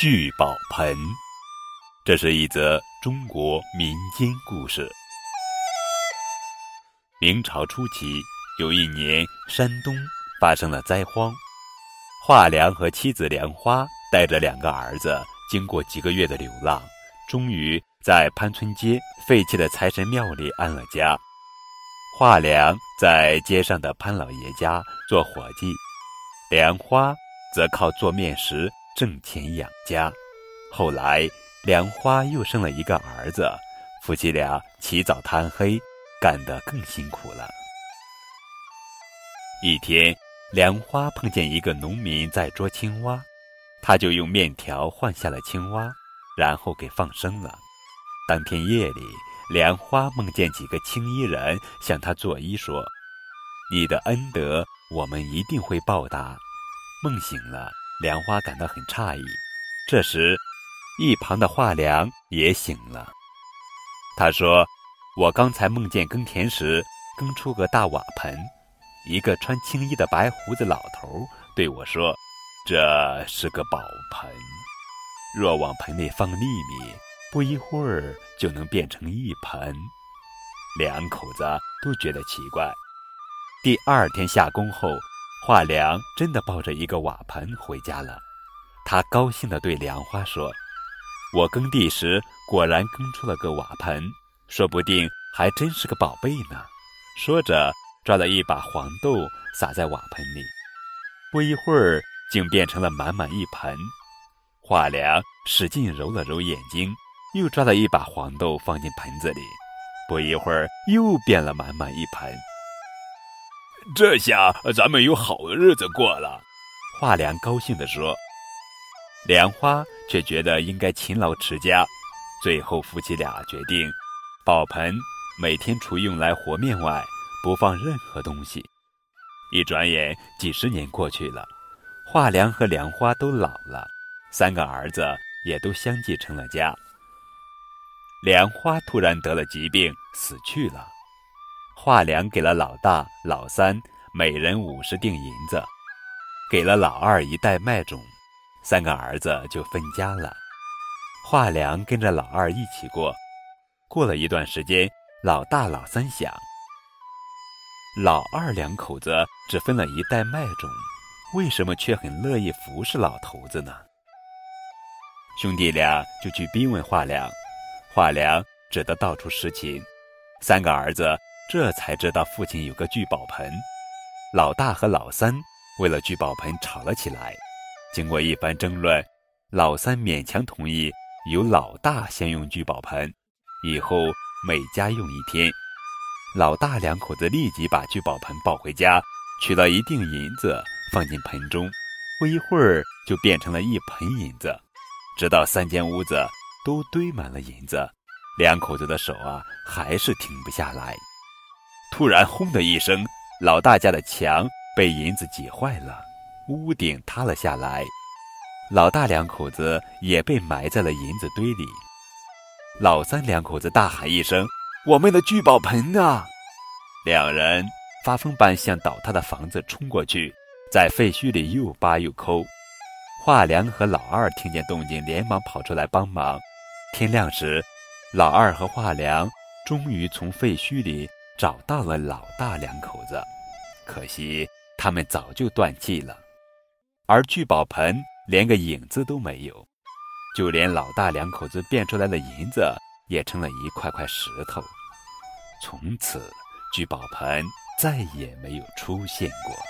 聚宝盆，这是一则中国民间故事。明朝初期，有一年，山东发生了灾荒。华良和妻子莲花带着两个儿子，经过几个月的流浪，终于在潘村街废弃的财神庙里安了家。华良在街上的潘老爷家做伙计，莲花则靠做面食。挣钱养家，后来莲花又生了一个儿子，夫妻俩起早贪黑，干得更辛苦了。一天，莲花碰见一个农民在捉青蛙，他就用面条换下了青蛙，然后给放生了。当天夜里，莲花梦见几个青衣人向他作揖说：“你的恩德，我们一定会报答。”梦醒了。莲花感到很诧异，这时，一旁的华良也醒了。他说：“我刚才梦见耕田时，耕出个大瓦盆，一个穿青衣的白胡子老头对我说：‘这是个宝盆，若往盆内放粒米，不一会儿就能变成一盆。’两口子都觉得奇怪。第二天下工后。”华良真的抱着一个瓦盆回家了，他高兴地对梁花说：“我耕地时果然耕出了个瓦盆，说不定还真是个宝贝呢。”说着，抓了一把黄豆撒在瓦盆里，不一会儿竟变成了满满一盆。华良使劲揉了揉眼睛，又抓了一把黄豆放进盆子里，不一会儿又变了满满一盆。这下咱们有好日子过了，华良高兴地说。莲花却觉得应该勤劳持家，最后夫妻俩决定，宝盆每天除用来和面外，不放任何东西。一转眼几十年过去了，华良和莲花都老了，三个儿子也都相继成了家。莲花突然得了疾病，死去了。华良给了老大、老三每人五十锭银子，给了老二一袋麦种，三个儿子就分家了。华良跟着老二一起过。过了一段时间，老大、老三想：老二两口子只分了一袋麦种，为什么却很乐意服侍老头子呢？兄弟俩就去逼问华良，华良只得到处实情。三个儿子。这才知道父亲有个聚宝盆，老大和老三为了聚宝盆吵了起来。经过一番争论，老三勉强同意由老大先用聚宝盆，以后每家用一天。老大两口子立即把聚宝盆抱回家，取了一锭银子放进盆中，不一会儿就变成了一盆银子，直到三间屋子都堆满了银子，两口子的手啊还是停不下来。突然，轰的一声，老大家的墙被银子挤坏了，屋顶塌了下来，老大两口子也被埋在了银子堆里。老三两口子大喊一声：“我们的聚宝盆啊！”两人发疯般向倒塌的房子冲过去，在废墟里又扒又抠。华良和老二听见动静，连忙跑出来帮忙。天亮时，老二和华良终于从废墟里。找到了老大两口子，可惜他们早就断气了，而聚宝盆连个影子都没有，就连老大两口子变出来的银子也成了一块块石头。从此，聚宝盆再也没有出现过。